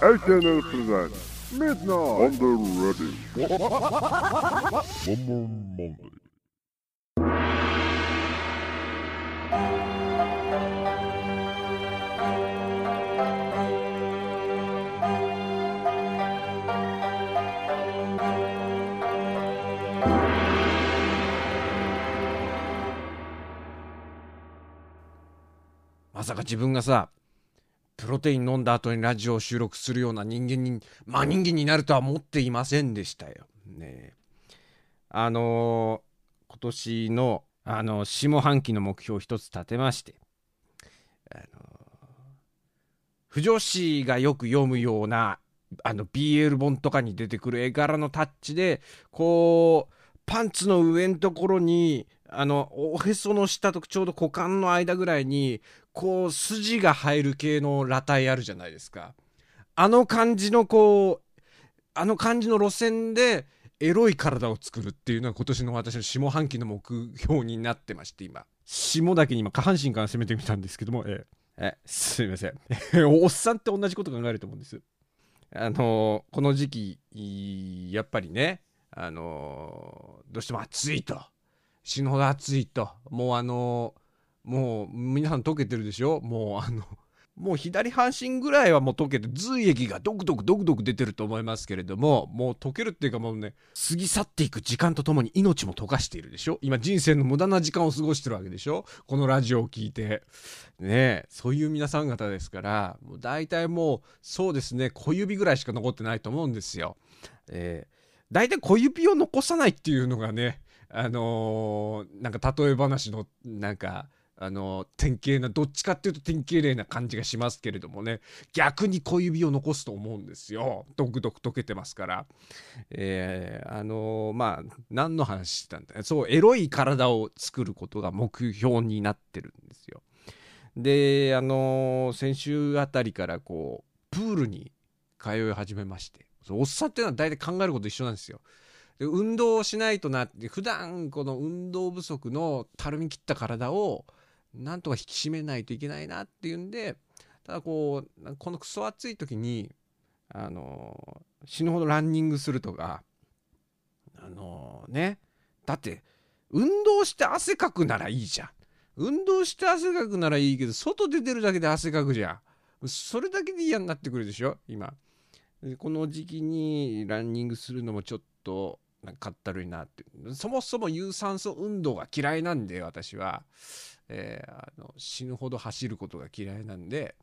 SNL presents Midnight on the Ready. One more Monday. まさか自分がさプロテイン飲んだ後にラジオを収録するような人間に真人間になるとは思っていませんでしたよ。ねあのー今年の、あの下半期の目標を一つ立てまして、あの不女子がよく読むようなあの BL 本とかに出てくる絵柄のタッチでこうパンツの上のところにあのおへその下とちょうど股間の間ぐらいにこう筋が入る系の裸体あるじゃないですか。あの感じのこうあの感じの路線でエロい体を作るっていうのが今年の私の下半期の目標になってまして今。下だけに今下半身から攻めてみたんですけどもええ。すいません。おっさんって同じこと考えると思うんです。あのこの時期やっぱりねあのどうしても暑いと。死ぬほど暑いと。もうあのもう皆さん溶けてるでしょ？もうあのもう左半身ぐらいはもう溶けて髄液がドクドクドクドク出てると思いますけれどももう溶けるっていうかもうね過ぎ去っていく時間とともに命も溶かしているでしょ？今人生の無駄な時間を過ごしてるわけでしょ？このラジオを聞いて。ねえそういう皆さん方ですからもう大体もうそうですね小指ぐらいしか残ってないと思うんですよ。えー大体小指を残さないっていうのがねあのーなんか例え話のなんかあの典型などっちかっていうと典型例な感じがしますけれどもね。逆に小指を残すと思うんですよ。ドクドク溶けてますから。えーあのーまあ何の話してたんだ。そうエロい体を作ることが目標になってるんですよ。であのー先週あたりからこうプールに通い始めまして。おっさんっていうのは大体考えること一緒なんですよ。で運動をしないとなって普段この運動不足のたるみ切った体をなんとか引き締めないといけないなっていうんでただこうこのクソ暑い時にあの死ぬほどランニングするとかあのね。だって運動して汗かくならいいじゃん。運動して汗かくならいいけど外出てるだけで汗かくじゃん。それだけで嫌になってくるでしょ今。この時期にランニングするのもちょっとなんかかったるいなって。そもそも有酸素運動が嫌いなんで私は、えーあの死ぬほど走ることが嫌いなんで、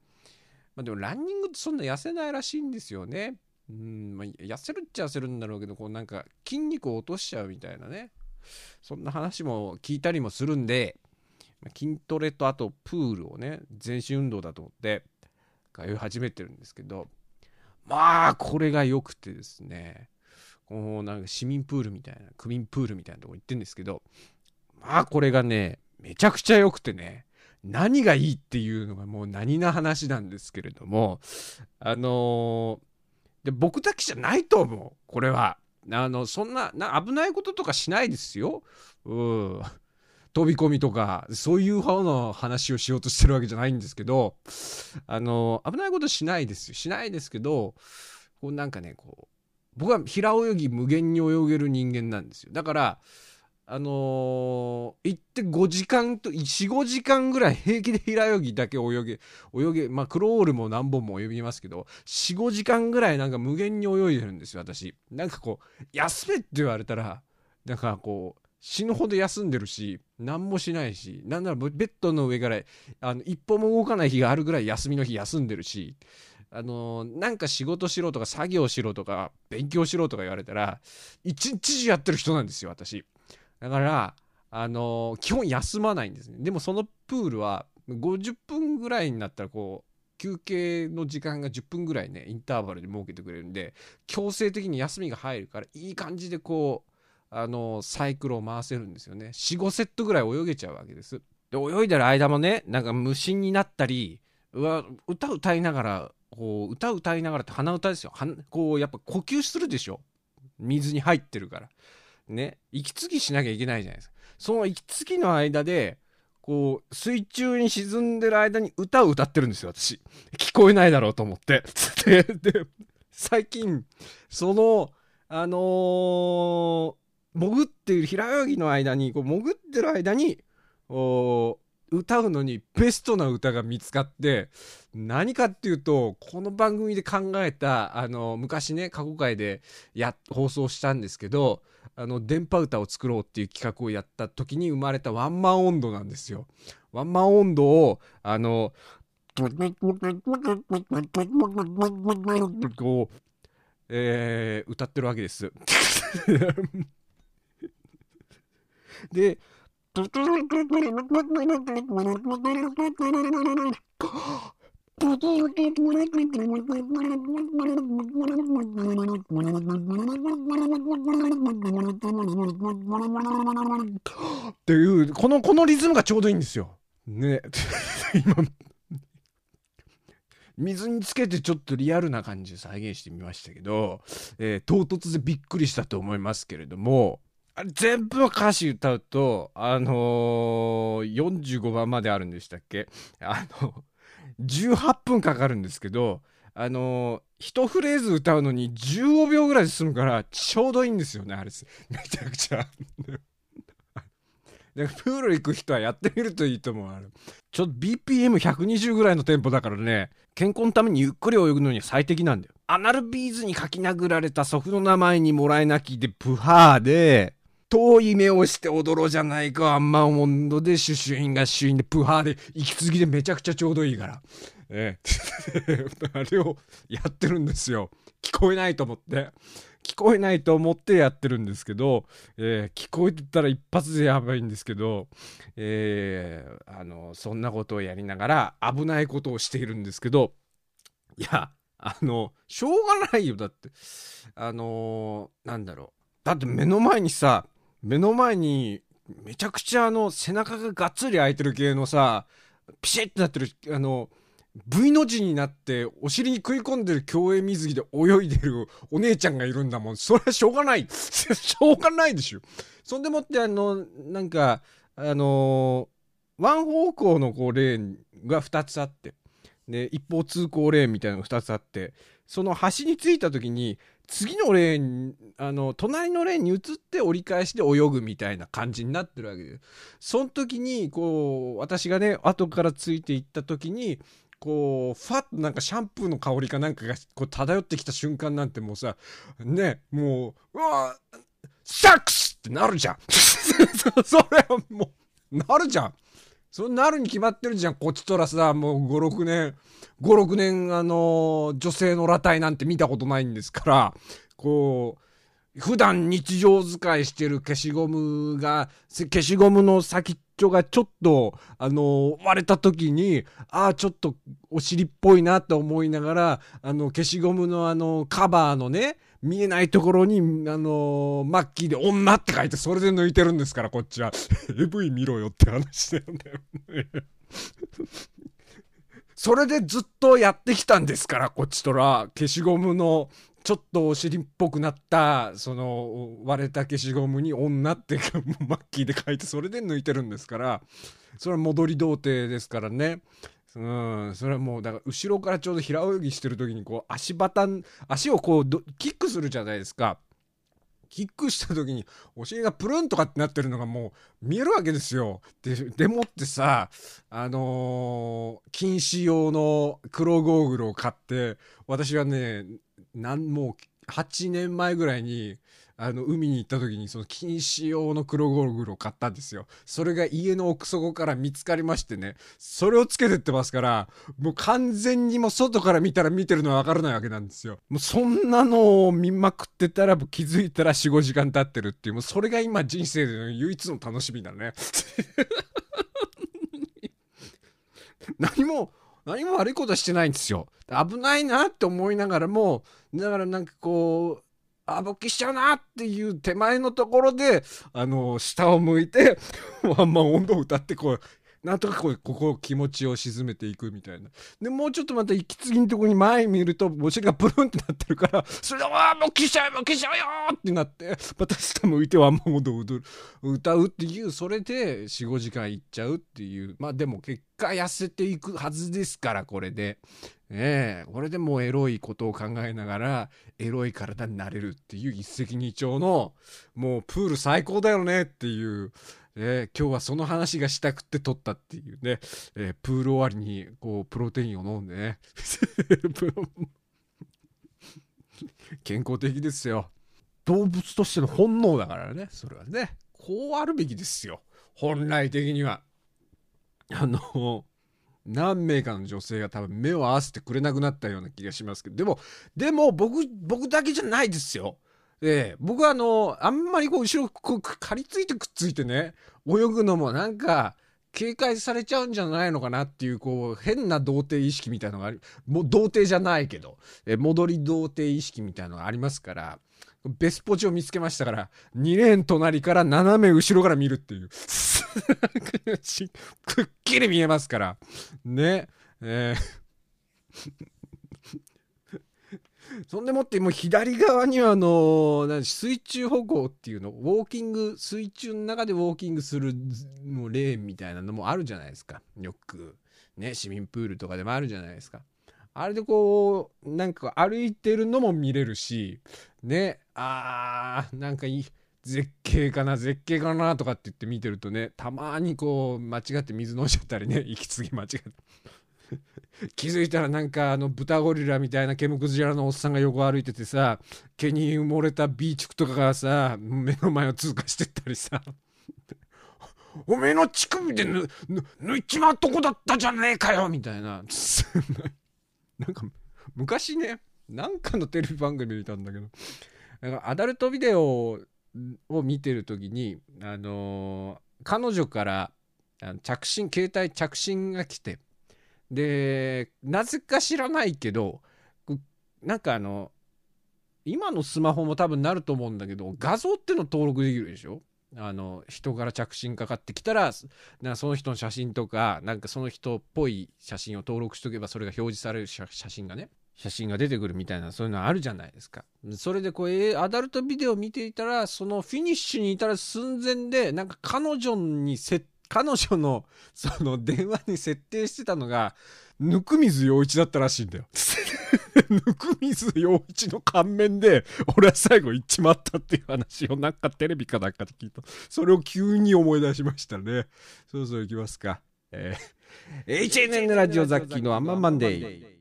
まあ、でもランニングってそんな痩せないらしいんですよね。うん、まあ、痩せるっちゃ痩せるんだろうけどこうなんか筋肉を落としちゃうみたいなね。そんな話も聞いたりもするんでまあ筋トレとあとプールをね全身運動だと思って通い始めてるんですけどまあこれが良くてですね。こうなんか市民プールみたいな区民プールみたいなとこ行ってんですけどまあこれがねめちゃくちゃ良くてね何がいいっていうのがもう何な話なんですけれどもあのーで僕だけじゃないと思うこれは。あのそんなな危ないこととかしないですよ。うん。飛び込みとかそういう方の話をしようとしてるわけじゃないんですけどあの危ないことしないですよ。しないですけどこうなんかねこう僕は平泳ぎ無限に泳げる人間なんですよ。だからあのー行って5時間と45時間ぐらい平気で平泳ぎだけ泳げ泳げまあクロールも何本も泳ぎますけど45時間ぐらいなんか無限に泳いでるんですよ私。なんかこう休めって言われたらなんかこう死ぬほど休んでるし何もしないしなんならベッドの上からあの一歩も動かない日があるぐらい休みの日休んでるしあのなんか仕事しろとか作業しろとか勉強しろとか言われたら一日中やってる人なんですよ私。だからあの基本休まないんですね。でもそのプールは50分ぐらいになったらこう休憩の時間が10分ぐらいねインターバルで設けてくれるんで強制的に休みが入るからいい感じでこうあのサイクルを回せるんですよね。45セットぐらい泳げちゃうわけです。で泳いでる間もねなんか無心になったりうわ歌歌いながらこう歌歌いながらって鼻歌ですよ。はこうやっぱ呼吸するでしょ。水に入ってるから。ね息継ぎしなきゃいけないじゃないですかその息継ぎの間でこう、水中に沈んでる間に歌を歌ってるんですよ、私。聞こえないだろうと思って。で、で最近、その、あのー潜っている平泳ぎの間に、こう潜ってる間に、お歌うのにベストな歌が見つかって何かっていうとこの番組で考えたあの昔ね過去回でや放送したんですけどあの電波歌を作ろうっていう企画をやった時に生まれたワンマン温度なんですよ。ワンマン温度をあのこう、えー歌ってるわけです。で っていうこのこのリズムがちょうどいいんですよ。ね 今水につけてちょっとリアルな感じで再現してみましたけど、えー唐突でびっくりしたと思いますけれどもあれ全部の歌詞歌うとあのー45番まであるんでしたっけ？あの18分かかるんですけどあのー一フレーズ歌うのに15秒ぐらいで済むからちょうどいいんですよねあれめちゃくちゃ。でプール行く人はやってみるといいと思うあれ。ちょっと BPM120 ぐらいのテンポだからね健康のためにゆっくり泳ぐのには最適なんだよ。アナルビーズに書き殴られた祖父の名前にもらえなきでプハーで遠い目をして踊ろうじゃないか。ワンマモン温度でシュシュインがシュインでプハーで息継ぎでめちゃくちゃちょうどいいから。ええ。あれをやってるんですよ。聞こえないと思って。聞こえないと思ってやってるんですけど、えー聞こえてたら一発でやばいんですけど、えーあのそんなことをやりながら危ないことをしているんですけど。いやあのしょうがないよ。だってあのーなんだろう。だって目の前にさ目の前にめちゃくちゃあの背中ががっつり開いてる系のさピシッてなってるあの V の字になってお尻に食い込んでる競泳水着で泳いでるお姉ちゃんがいるんだもん。それはしょうがない。しょうがないでしょ。そんでもってあのなんかあのワン方向のこうレーンが2つあってで一方通行レーンみたいなのが2つあってその端に着いた時に次のレーンあの隣のレーンに移って折り返しで泳ぐみたいな感じになってるわけで。その時にこう私がね後からついていった時にこうファッとなんかシャンプーの香りかなんかがこう漂ってきた瞬間なんてもうさねもううわサックスってなるじゃん。それはもうなるじゃん。そうなるに決まってるじゃんこっちとらさもう56年。56年あの女性の裸体なんて見たことないんですから。こう普段日常使いしてる消しゴムが消しゴムの先っちょがちょっとあの割れた時にああちょっとお尻っぽいなって思いながらあの消しゴムのあのカバーのね見えないところにあのマッキーで「女」って書いてそれで抜いてるんですからこっちは。AV 見ろよって話だよね。それでずっとやってきたんですからこっちとら消しゴムのちょっとお尻っぽくなったその割れた消しゴムに「女」ってマッキーで書いてそれで抜いてるんですから。それは戻り童貞ですからね。うんそれはもうだから後ろからちょうど平泳ぎしてる時にこう足バタン足をこうキックするじゃないですかキックした時にお尻がプルンとかってなってるのがもう見えるわけですよ。ででもってさあのー禁止用の黒ゴーグルを買って私はねなんもう8年前ぐらいにあの海に行った時にその禁止用の黒ゴーグルを買ったんですよ。それが家の奥底から見つかりましてねそれをつけてってますからもう完全にもう外から見たら見てるのは分からないわけなんですよ。もうそんなのを見まくってたら気づいたら45時間経ってるっていうもうそれが今人生での唯一の楽しみだね。何も何も悪いことはしてないんですよ。危ないなって思いながらもだからなんかこうあ勃起しちゃうなっていう手前のところであの下を向いて ワンマン音頭歌ってこうなんとかこうここ気持ちを沈めていくみたいなでもうちょっとまた息継ぎのとこに前見るとお尻がプルンってなってるからそれで「わあもう消しちゃうもう消しちゃうよ!」ってなってまた下向いてはもう踊る歌うっていうそれで45時間いっちゃうっていうまあでも結果痩せていくはずですからこれで。ええこれでもうエロいことを考えながらエロい体になれるっていう一石二鳥のもうプール最高だよねっていうえー、今日はその話がしたくて撮ったっていうね、えー、プール終わりにこうプロテインを飲んでね。健康的ですよ。動物としての本能だからね。それはね。こうあるべきですよ。本来的には。あの何名かの女性が多分目を合わせてくれなくなったような気がしますけど。でもでも僕僕だけじゃないですよええ、僕はあの、あんまりこう後ろこう刈りついてくっついてね、泳ぐのもなんか、警戒されちゃうんじゃないのかなっていう、こう、変な童貞意識みたいのがあり、もう童貞じゃないけど、え戻り童貞意識みたいのがありますから、ベスポジを見つけましたから、2レーン隣から斜め後ろから見るっていう。くっきり見えますから。ね。えー そんでもってもう左側にはあの水中歩行っていうのウォーキング水中の中でウォーキングするもうレーンみたいなのもあるじゃないですか。よくね市民プールとかでもあるじゃないですか。あれでこうなんか歩いてるのも見れるしねあーなんかいい絶景かな絶景かなとかって言って見てるとねたまにこう間違って水飲んじゃったりね息継ぎ間違って。気づいたらなんかあの豚ゴリラみたいなケムクジラのおっさんが横歩いててさ毛に埋もれたビーチクとかがさ目の前を通過してったりさ。おめえの乳首でぬ抜いちまうとこだったじゃねえかよみたいな。なんか昔ねなんかのテレビ番組見たんだけどなんかアダルトビデオを見てる時にあのー、彼女から着信携帯着信が来てで、なぜか知らないけど、なんかあの、今のスマホも多分なると思うんだけど、画像っての登録できるでしょ？あの、人から着信かかってきたら、なその人の写真とか、なんかその人っぽい写真を登録しとけば、それが表示される写真がね、写真が出てくるみたいな、そういうのあるじゃないですか。それでこう、アダルトビデオ見ていたら、そのフィニッシュにいたら寸前で、なんか彼女に設彼女の、その電話に設定してたのが、ぬくみず陽一だったらしいんだよ。ぬくみず陽一の顔面で、俺は最後行っちまったっていう話をなんかテレビかなんかで聞いた。それを急に思い出しましたね。そろそろ行きますか。えー、HNN ラジオザッキーのアンマンマンデー。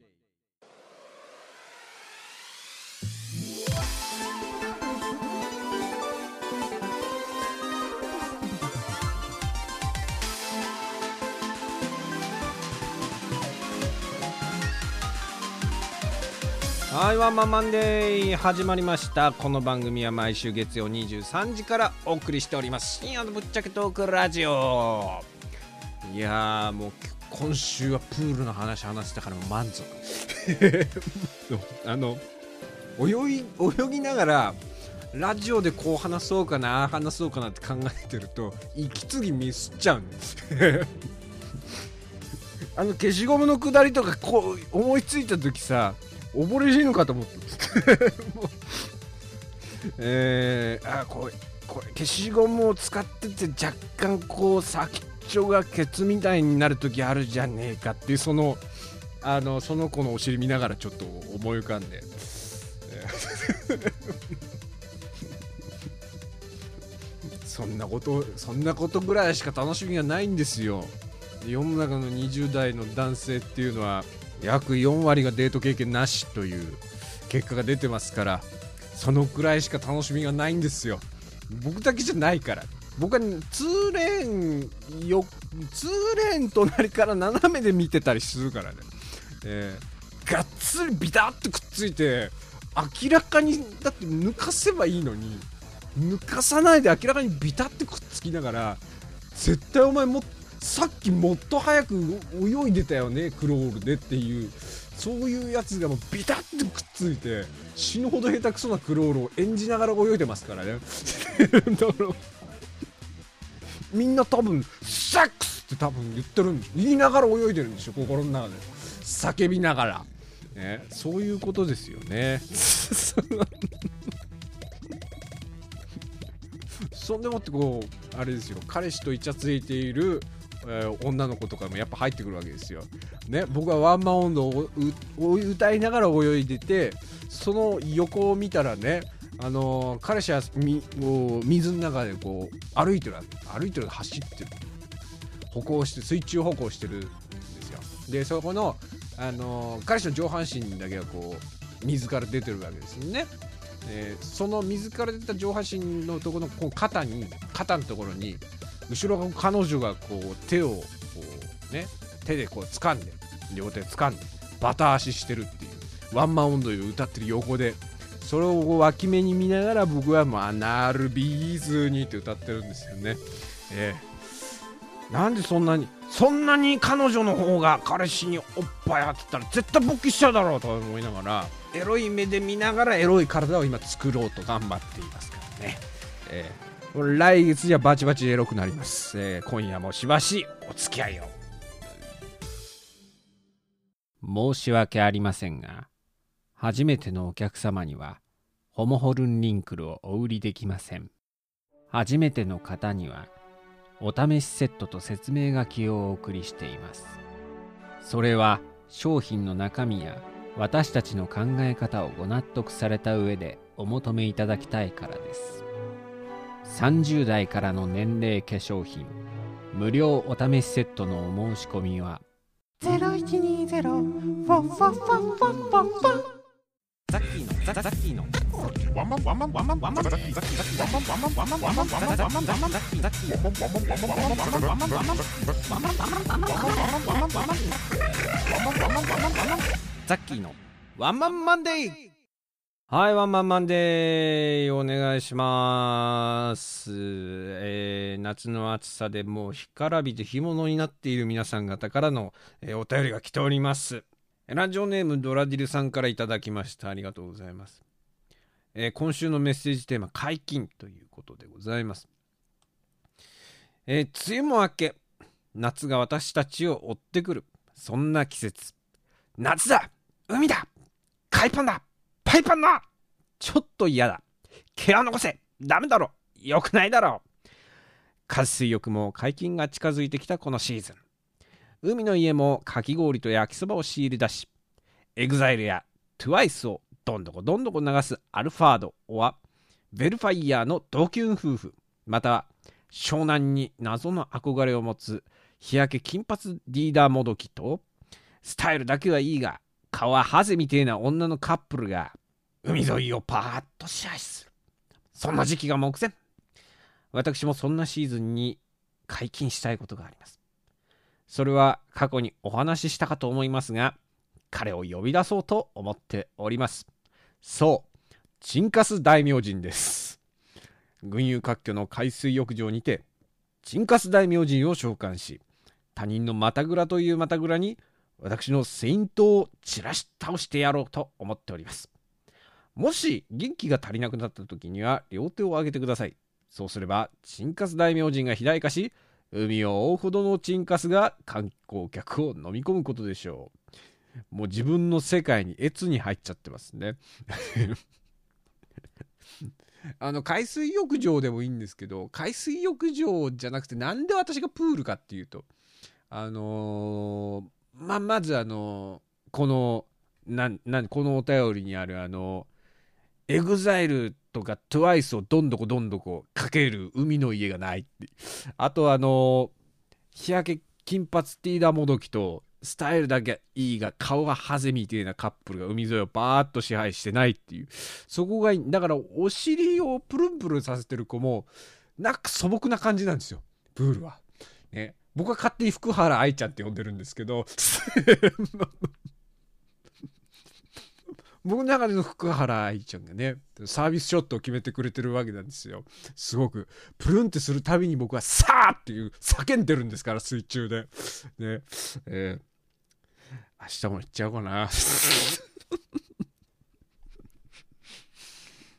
はいワンマンマンデー始まりました。この番組は毎週月曜23時からお送りしております。深夜のぶっちゃけトークラジオ。いやもう今週はプールの話話したから満足。あの泳い泳ぎながらラジオでこう話そうかな話そうかなって考えてると息継ぎミスっちゃうんです。あの消しゴムのくだりとかこう思いついた時さ溺れ死ぬかと思って えー、あこれこれ消しゴムを使ってて若干こう先っちょがケツみたいになる時あるじゃねえかっていうそのあのその子のお尻見ながらちょっと思い浮かんで、そんなことそんなことぐらいしか楽しみがないんですよ。世の中の20代の男性っていうのは約4割がデート経験なしという結果が出てますからそのくらいしか楽しみがないんですよ。僕だけじゃないから。僕は2レーンよ2レーン隣から斜めで見てたりするからね、えー、がっつりビタッとくっついて明らかにだって抜かせばいいのに抜かさないで明らかにビタッとくっつきながら絶対お前もっさっきもっと早く泳いでたよねクロールでっていうそういうやつがもうビタッとくっついて死ぬほど下手くそなクロールを演じながら泳いでますからね。みんな多分「セックス!」って多分言ってるんでしょ言いながら泳いでるんでしょ心の中で。叫びながら、ね、そういうことですよね。そんでもってこうあれですよ。彼氏とイチャついているえー、女の子とかもやっぱ入ってくるわけですよ。ね、僕はワンマン音頭を歌いながら泳いでてその横を見たらねあのー、彼氏はみ水の中でこう歩いてる歩いてる走ってる。歩行して水中歩行してるんですよ。でそこの、あのー、彼氏の上半身だけがこう水から出てるわけですよね、えー、その水から出た上半身のところのこう肩に肩のところに後ろの彼女がこう手をこうね手でこう掴んで両手掴んでバタ足してるっていうワンマン音頭を歌ってる横でそれを脇目に見ながら僕はまあ「ナルビーズに」って歌ってるんですよね。ええー、なんでそんなにそんなに彼女の方が彼氏におっぱいあってたら絶対勃起しちゃうだろうと思いながらエロい目で見ながらエロい体を今作ろうと頑張っていますからね。ええー来月じゃバチバチエロくなります、えー、今夜もしばしお付き合いを。申し訳ありませんが初めてのお客様にはホモホルンリンクルをお売りできません。初めての方にはお試しセットと説明書きをお送りしています。それは商品の中身や私たちの考え方をご納得された上でお求めいただきたいからです。30代からの年齢化粧品無料お試しセットのお申し込みは。ザッキーのザザッキーのワンンンザッキーのザッキーワンワンマンワンーはい、ワンマンマンデーお願いします。えー夏の暑さでもう干からびて干物になっている皆さん方からの、えーお便りが来ております。ラジオネームドラディルさんからいただきました。ありがとうございます。えー今週のメッセージテーマ、解禁ということでございます。えー梅雨も明け、夏が私たちを追ってくる、そんな季節。夏だ海だ海パンだパイパンだちょっと嫌だ。毛は残せ。ダメだろ。よくないだろ。海水浴も解禁が近づいてきたこのシーズン。海の家もかき氷と焼きそばを仕入れ出し EXILE や TWICE をどんどこどんどこ流すアルファードかヴェルファイアの同級夫婦または湘南に謎の憧れを持つ日焼け金髪リーダーもどきとスタイルだけはいいが顔はハゼみてえな女のカップルが海沿いをパーッと支配する。そんな時期が目前。私もそんなシーズンに解禁したいことがあります。それは過去にお話ししたかと思いますが彼を呼び出そうと思っております。そうチンカス大明神です。群雄割拠の海水浴場にてチンカス大明神を召喚し他人のまたぐらというまたぐらに私のセイントを散らし倒してやろうと思っております。もし元気が足りなくなった時には両手を上げてください。そうすればチンカス大明神が肥大化し海を覆うほどのチンカスが観光客を飲み込むことでしょう。もう自分の世界に悦に入っちゃってますね。あの海水浴場でもいいんですけど海水浴場じゃなくてなんで私がプールかっていうとあのーままずあのこのなんなんこのお便りにあるあの EXILE とか TWICE をどんどこどんどこかける海の家がないって。あとあの日焼け金髪ティーダーもどきとスタイルだけいいが顔がハゼみたいなカップルが海沿いをバーッと支配してないっていう。そこがいい。だからお尻をプルンプルンさせてる子もなんか素朴な感じなんですよ。プールは。ね。僕は勝手に福原愛ちゃんって呼んでるんですけど 僕の中での福原愛ちゃんがねサービスショットを決めてくれてるわけなんですよ。すごく。プルンってするたびに僕は「さあ!」っていう叫んでるんですから水中で。ね。えー。明日も行っちゃおうかな。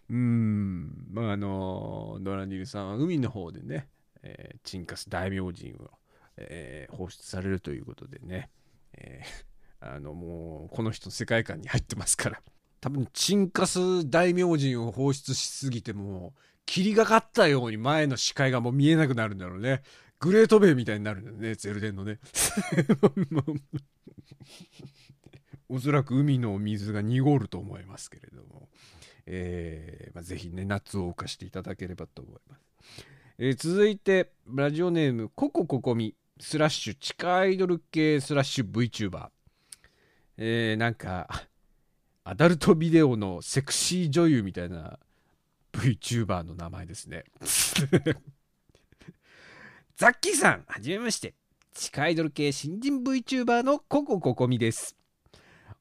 うん。まああのドラニルさんは海の方でね、えーチンカス大明神をえー放出されるということでね、えーあのもうこの人の世界観に入ってますから。多分チンカス大明神を放出しすぎても霧がかったように前の視界がもう見えなくなるんだろうね。グレートベイみたいになるんだよねゼルデンのね。おそらく海の水が濁ると思いますけれども、えーまあ、ぜひね夏を犯していただければと思います、えー続いてラジオネームココココミ。スラッシュ地下アイドル系スラッシュ VTuber えー、なんかアダルトビデオのセクシー女優みたいな VTuber の名前ですね。ザッキーさんはじめまして。地下アイドル系新人 VTuber のココココミです。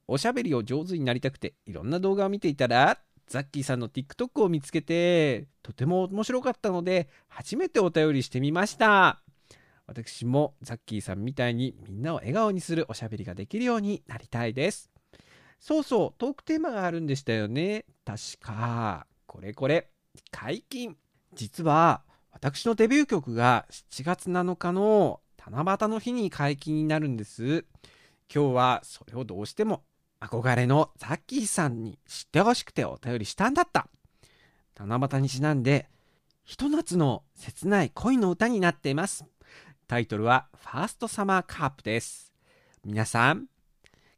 おしゃべりを上手になりたくていろんな動画を見ていたらザッキーさんの TikTok を見つけてとても面白かったので初めてお便りしてみました。私もザッキーさんみたいにみんなを笑顔にするおしゃべりができるようになりたいです。そうそうトークテーマがあるんでしたよね。確かこれこれ。解禁。実は私のデビュー曲が7月7日の七夕の日に解禁になるんです。今日はそれをどうしても憧れのザッキーさんに知ってほしくてお便りしたんだった。七夕にちなんでひと夏の切ない恋の歌になっています。タイトルはファーストサマーカープです。皆さん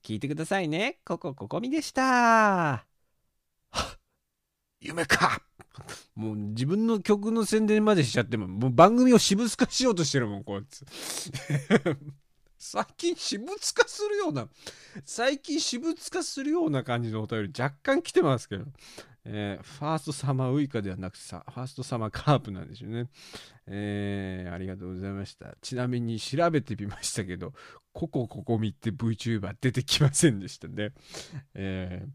聞いてくださいね。ここここみでした。夢か。もう自分の曲の宣伝までしちゃってももう番組を私物化しようとしてるもんこいつ。最近私物化するような最近私物化するような感じのお便り若干来てますけど、えーファーストサマーウイカではなくさファーストサマーカープなんでしょうね、えーありがとうございました。ちなみに調べてみましたけどここここ見て VTuber 出てきませんでしたね。えー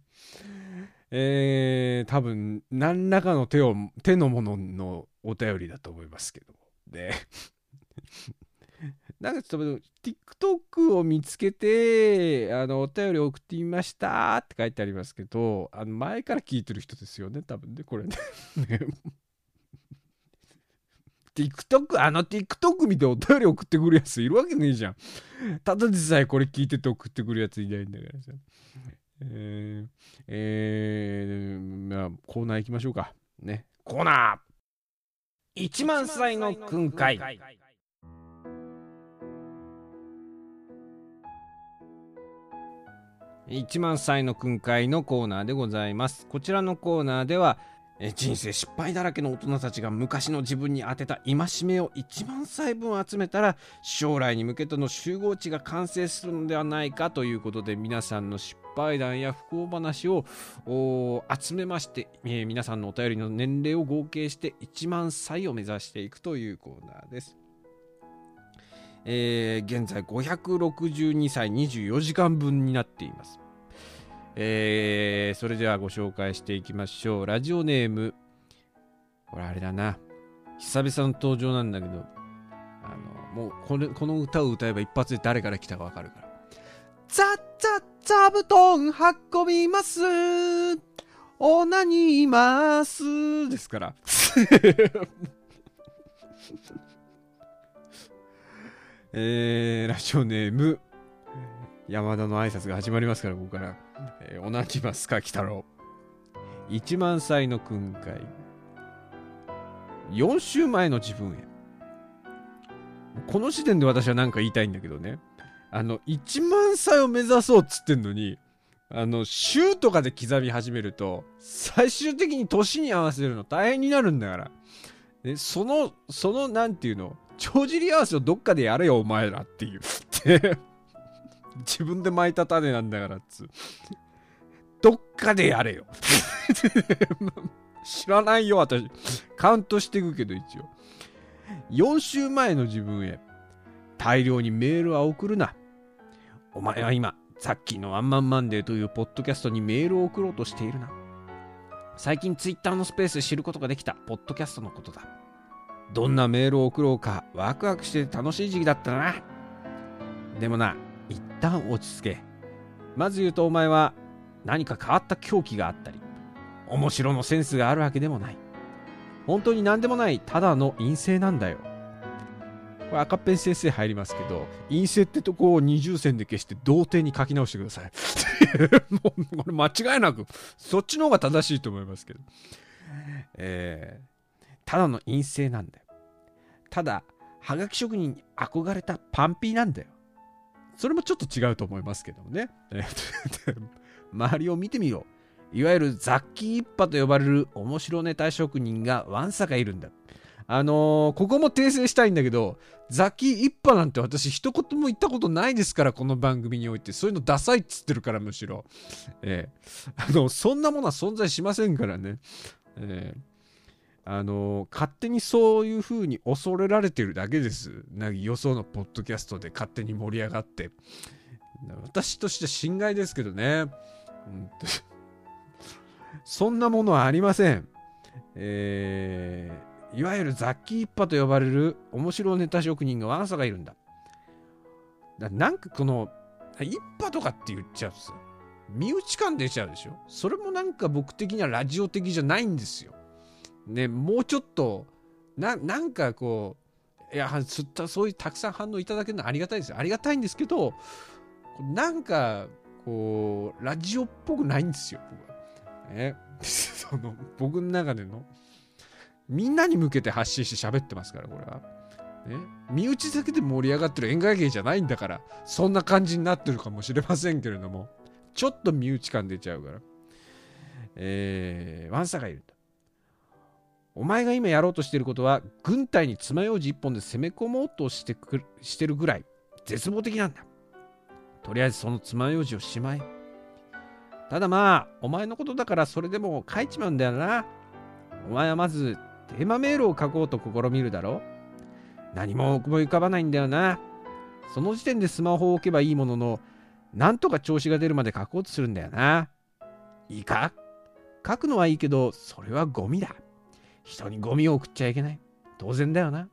えー多分何らかの手を手のもののお便りだと思いますけどでなんかちょっと TikTok を見つけてあのお便り送ってみましたって書いてありますけどあの前から聞いてる人ですよね多分ねこれね。ね TikTok あの TikTok 見てお便り送ってくるやついるわけねえじゃん。ただでさえこれ聞いてて送ってくるやついないんだからさ。えー、えー、まあコーナー行きましょうか。ね。コーナー。1万歳の訓戒。1万歳の訓戒のコーナーでございますこちらのコーナーでは人生失敗だらけの大人たちが昔の自分に当てた戒めを1万歳分集めたら将来に向けての集合値が完成するのではないかということで皆さんの失敗談や不幸話を集めまして、え皆さんのお便りの年齢を合計して1万歳を目指していくというコーナーです。えー現在562歳24時間分になっています。えーそれではご紹介していきましょう。ラジオネーム、これあれだな。久々の登場なんだけど、あの、もうこれこの歌を歌えば一発で誰から来たかわかるから。ザッザッザブトン運びます。オナニーます。ですから。えー、ラジオネーム、山田の挨拶が始まりますから、ここから。えー、オナニマスか、鬼太郎。1万歳の訓戒。4週前の自分へ。この時点で私は何か言いたいんだけどね。あの、1万歳を目指そうっつってんのに、あの、週とかで刻み始めると、最終的に年に合わせるの大変になるんだから。で、その、その、なんていうの、帳尻合わせをどっかでやれよ、お前らっていう。っ て自分で巻いた種なんだからっつ。どっかでやれよ。知らないよ、私。カウントしていくけど、一応。4週前の自分へ、大量にメールは送るな。お前は今、さっきのワンマンマンデーというポッドキャストにメールを送ろうとしているな。最近ツイッターのスペースで知ることができたポッドキャストのことだ。どんなメールを送ろうかワクワクして楽しい時期だったな。でもな、一旦落ち着け。まず言うとお前は何か変わった狂気があったり、面白のセンスがあるわけでもない。本当に何でもないただの陰性なんだよ。これ赤ペン先生入りますけど、陰性ってとこを二重線で消して同点に書き直してください。もう、これ間違いなく、そっちの方が正しいと思いますけど。えー、ただの陰性なんだよ。ただ、はがき職人に憧れたパンピーなんだよ。それもちょっと違うと思いますけどもね。周りを見てみよう。いわゆる雑記一派と呼ばれる面白ネタ職人がわんさかいるんだ。あのー、ここも訂正したいんだけど、ザキ一派なんて私一言も言ったことないですから、この番組において。そういうのダサいっつってるから、むしろ。えー、あの、そんなものは存在しませんからね。えー、あの、勝手にそういう風に恐れられてるだけです。なんかよそのポッドキャストで勝手に盛り上がって。私として心外ですけどね。うんそんなものはありません。えーいわゆる雑記一派と呼ばれる面白ネタ職人がわんさがいるんだ。だなんかこの、一派とかって言っちゃうとさ、身内感出ちゃうでしょそれもなんか僕的にはラジオ的じゃないんですよ。ね、もうちょっと、ななんかこう、いや、そういうたくさん反応いただけるのはありがたいです。ありがたいんですけど、なんか、こう、ラジオっぽくないんですよ、僕は。ね、その、僕の中での。みんなに向けて発信して喋ってますから、これは。ね、身内だけで盛り上がってる演歌芸じゃないんだから、そんな感じになってるかもしれませんけれども、ちょっと身内感出ちゃうから。えー、ワンサがいるんだ。お前が今やろうとしていることは、軍隊に爪楊枝一本で攻め込もうとしてくしてるぐらい、絶望的なんだ。とりあえずその爪楊枝をしまえ。ただまあ、お前のことだからそれでも書いちまうんだよな。お前はまずテーマメールを書こうと試みるだろ何も思い浮かばないんだよな。その時点でスマホを置けばいいものの、なんとか調子が出るまで書こうとするんだよな。いいか？書くのはいいけど、それはゴミだ。人にゴミを送っちゃいけない。当然だよな。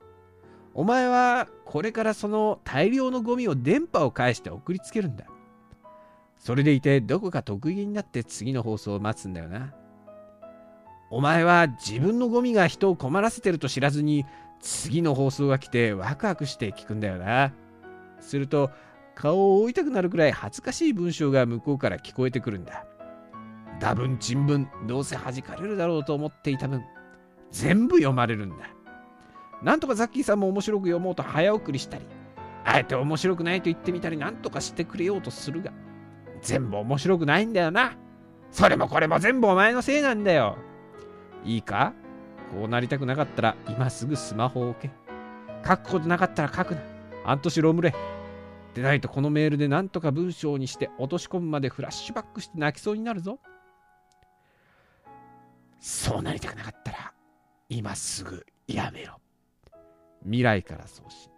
お前はこれからその大量のゴミを電波を返して送りつけるんだ。それでいてどこか得意になって次の放送を待つんだよな。お前は自分のゴミが人を困らせてると知らずに次の放送が来てワクワクして聞くんだよな。すると顔を覆いたくなるくらい恥ずかしい文章が向こうから聞こえてくるんだ。多分珍文どうせ弾かれるだろうと思っていた分全部読まれるんだ。なんとかザッキーさんも面白く読もうと早送りしたりあえて面白くないと言ってみたりなんとかしてくれようとするが全部面白くないんだよな。それもこれも全部お前のせいなんだよ。いいか？こうなりたくなかったら今すぐスマホを置け。書くことなかったら書くな。半年ロムレ。でないとこのメールでなんとか文章にして落とし込むまでフラッシュバックして泣きそうになるぞ。そうなりたくなかったら今すぐやめろ。未来から送信。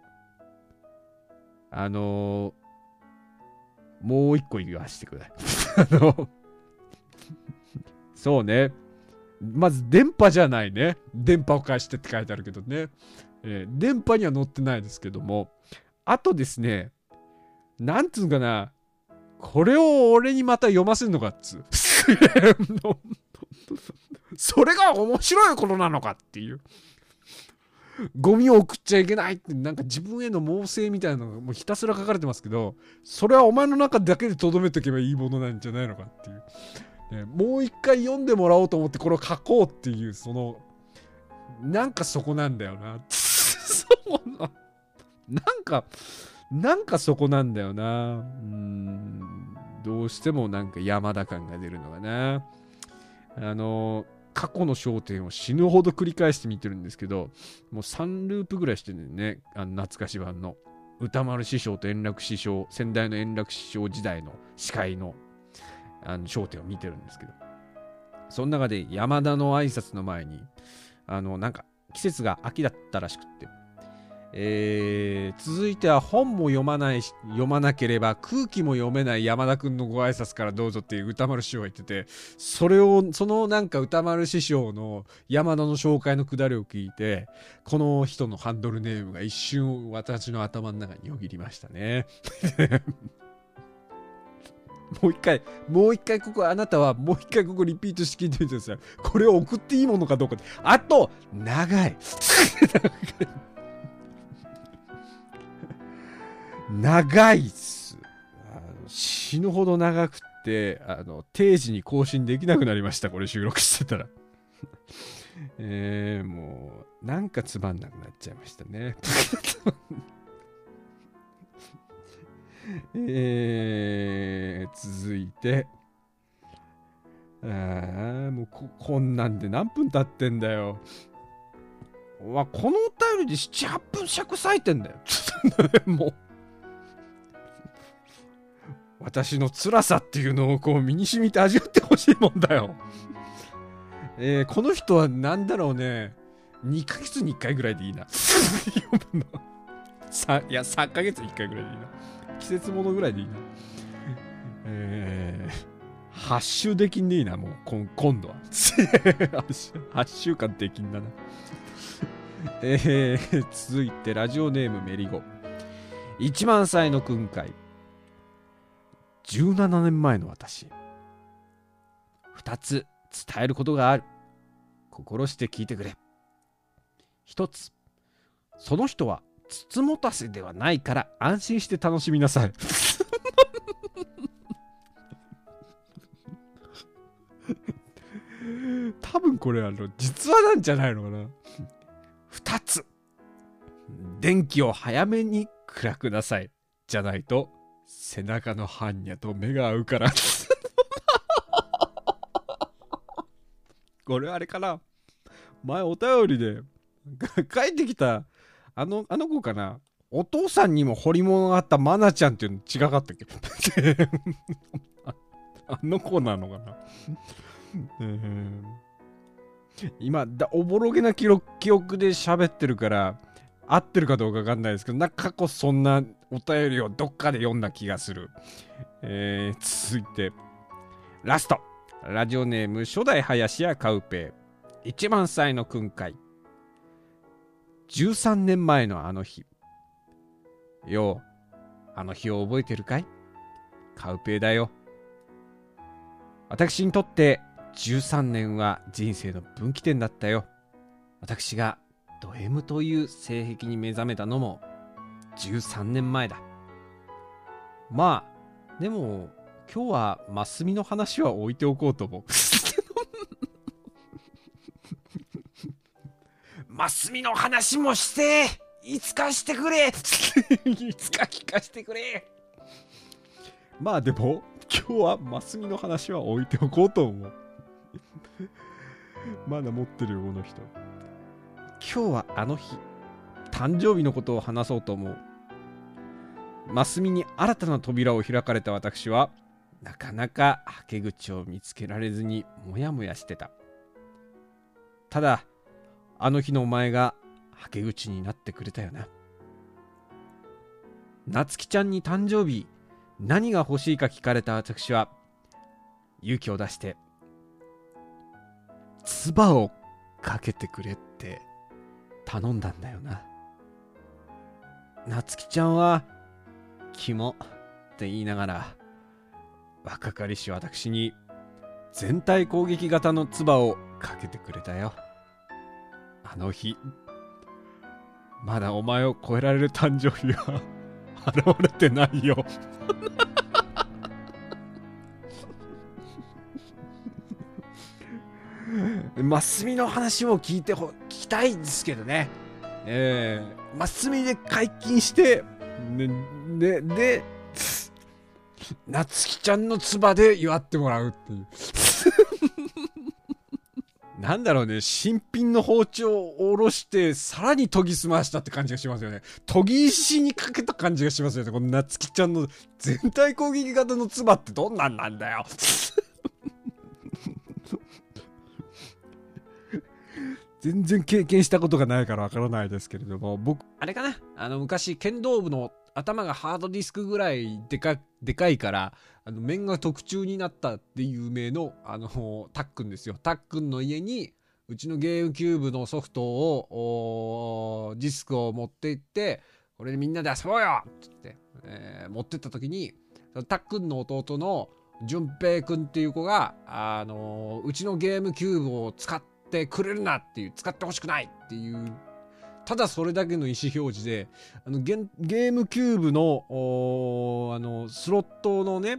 あのー、もう一個言わせてください。あのそうね。まず電波じゃないね。電波を返してって書いてあるけどね。えー、電波には載ってないですけども。あとですね、なんつうかな、これを俺にまた読ませるのかっつう。それが面白いことなのかっていう。ゴミを送っちゃいけないってなんか自分への猛省みたいなのがもうひたすら書かれてますけどそれはお前の中だけでとどめておけばいいものなんじゃないのかっていう。ね、もう一回読んでもらおうと思ってこれを書こうっていうそのなんかそこなんだよな。そうななんかなんかそこなんだよな。うんどうしてもなんか山田感が出るのがな。あの過去の焦点を死ぬほど繰り返して見てるんですけどもう3ループぐらいしてるんだよねあの懐かし版の歌丸師匠と円楽師匠先代の円楽師匠時代の司会のあの焦点を見てるんですけど、その中で山田の挨拶の前に、あの、なんか季節が秋だったらしくって、えー、続いては本も読まない読まなければ空気も読めない山田君のご挨拶からどうぞっていう歌丸師匠が言ってて、それを、そのなんか歌丸師匠の山田の紹介のくだりを聞いて、この人のハンドルネームが一瞬私の頭の中によぎりましたね。もう一回、もう一回ここ、あなたはもう一回ここリピートして聞いてみてください。これを送っていいものかどうか。あと、長い。長いっす。あの死ぬほど長くってあの定時に更新できなくなりました これ収録してたら。えー、もうなんかつまんなくなっちゃいましたね。えー、続いて。あもうここんなんで何分経ってんだよ。わこのお便りで78分尺割いてんだよ。もう私の辛さっていうのをこう身に染みて味わってほしいもんだよ。えー、この人は何だろうね。2ヶ月に1回ぐらいでいいな。読むのいや3ヶ月に1回ぐらいでいいな。季節物ぐらいでいいな。えー、8週できんねえなもう。今度は。8週間できんだな。えー、続いてラジオネームメリゴ。1万歳の訓戒。17年前の私。2つ伝えることがある。心して聞いてくれ。1つ。その人はつつもたせではないから安心して楽しみなさい。多分これあの実話なんじゃないのかな。2つ。電気を早めに暗くなさい。じゃないと背中の般若と目が合うから。これあれかな。前お便りで帰ってきたあのあの子かな。お父さんにも彫り物があったマナちゃんっていうの違かったっけ？あの子なのかな。今だおぼろげな記憶で喋ってるから合ってるかどうかわかんないですけど、なんか過去そんなお便りをどっかで読んだ気がする。えー、続いて、ラスト。ラジオネーム初代林家カウペイ。一番歳の訓戒。13年前のあの日。よう、あの日を覚えてるかい？カウペイだよ。私にとって13年は人生の分岐点だったよ。私がド M という性癖に目覚めたのも13年前だ。まあ、でも今日はマスミの話は置いておこうと思う。マスミの話もしていつかしてくれいつか聞かしてくれまあでも今日はマスミの話は置いておこうと思うまだ持ってるよこの人今日はあの日誕生日のことを話そうと思う。マスミに新たな扉を開かれた私はなかなかはけ口を見つけられずにモヤモヤしてた。ただあの日のお前がはけ口になってくれたよな。なつきちゃんに誕生日何が欲しいか聞かれた私は勇気を出して唾をかけてくれって頼んだんだよな。なつきちゃんは、キモって言いながら、若かりし私に全体攻撃型の唾をかけてくれたよ。あの日、まだお前を超えられる誕生日は現れてないよマスミの話も聞いてほ聞きたいんですけどね。えー、マスミで解禁して、ね、で、で、なつきちゃんの唾で祝ってもらうっていう。なんだろうね、新品の包丁をおろして、さらに研ぎ澄ましたって感じがしますよね。研ぎ石にかけた感じがしますよね。このなつきちゃんの全体攻撃型の唾ってどんなんなんだよ。全然経験したことがないからわからないですけれども、僕、あれかな？あの、昔、剣道部の頭がハードディスクぐらいでか、でかいから、あの、面が特注になったって有名の、あの、タックンですよ。タックンの家に、うちのゲームキューブのソフトを、ディスクを持って行って、これでみんなで遊ぼうよっつって、えー、持ってった時に、タックンの弟の淳平くんっていう子が、あのうちのゲームキューブを使ってってくれるなっていう、使ってほしくないっていうただそれだけの意思表示であのゲゲームキューブのあのスロットのね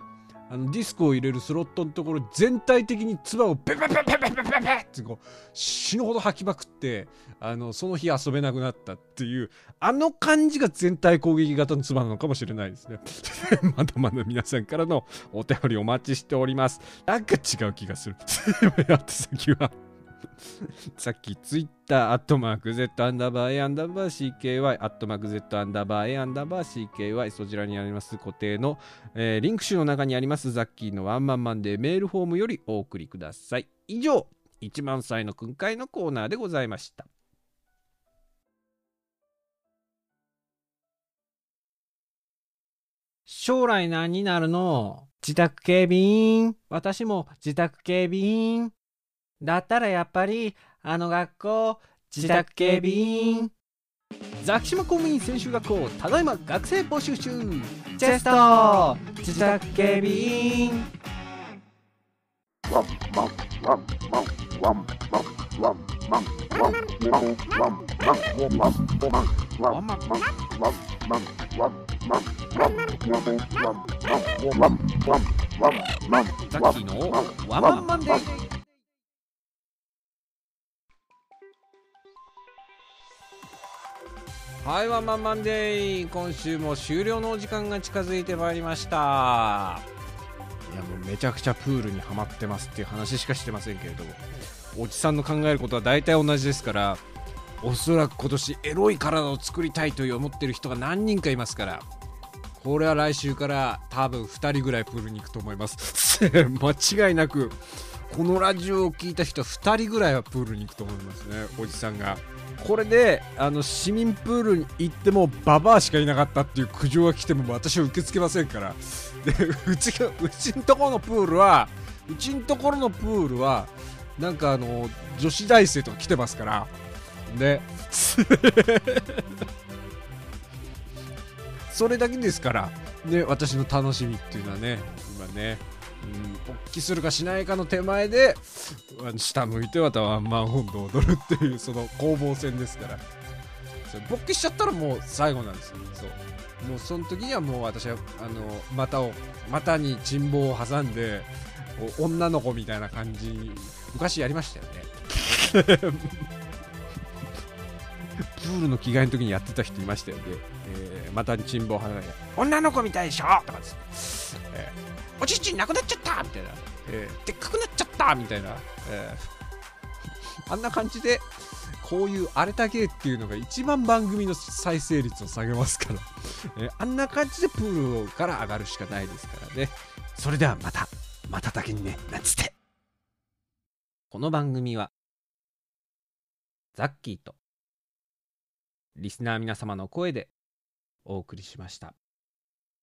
あのディスクを入れるスロットのところ全体的に唾をペペペペペペペペってこう死ぬほど吐きまくってあのその日遊べなくなったっていうあの感じが全体攻撃型の唾なのかもしれないですね。まだまだ皆さんからのお便りお待ちしております。なんか違う気がする。やって先は。さっきツイッターアットマーク Z アンダーバー A アンダーバー CKY アットマーク Z アンダーバー A アンダーバー CKY そちらにあります。固定の、えー、リンク集の中にありますザッキーのワンマンマンでメールフォームよりお送りください。以上1万歳の訓戒のコーナーでございました。将来何になるの？自宅警備員。私も自宅警備員。だったらやっぱり、あの学校、自宅警備員。ザキシマ公務員専修学校、ただいま学生募集中。チェスト自宅警備員。ザッキーのワンマンマンデーはいワンマンマンデー今週も終了のお時間が近づいてまいりました。いやもうめちゃくちゃプールにはまってますっていう話しかしてませんけれども。おじさんの考えることは大体同じですからおそらく今年エロい体を作りたいという思ってる人が何人かいますからこれは来週から多分2人ぐらいプールに行くと思います。間違いなくこのラジオを聞いた人2人ぐらいはプールに行くと思いますねおじさんが。これであの市民プールに行ってもババアしかいなかったっていう苦情が来ても私は受け付けませんから。でうちがうちのところのプールはうちのところのプールはなんかあの女子大生とか来てますから。で それだけですから。ね私の楽しみっていうのはね今ね。うん、勃起するかしないかの手前で下向いてまたワンマンホンド踊るっていうその攻防戦ですから。勃起しちゃったらもう最後なんですよ。そう。もうその時にはもう私はあの股を股に沈棒を挟んで女の子みたいな感じ昔やりましたよね。プールの着替えの時にやってた人いましたよね、えー、股に沈棒を挟んで女の子みたいでしょ！とかつって、えーおちちなくなっちゃったみたいな、えー、でっかくなっちゃったみたいな、えー、あんな感じで、こういう荒れた芸っていうのが一番番組の再生率を下げますから、えー、あんな感じでプールから上がるしかないですからね。それではまた、まただけにね、なんつって。この番組は、ザッキーと、リスナー皆様の声でお送りしました。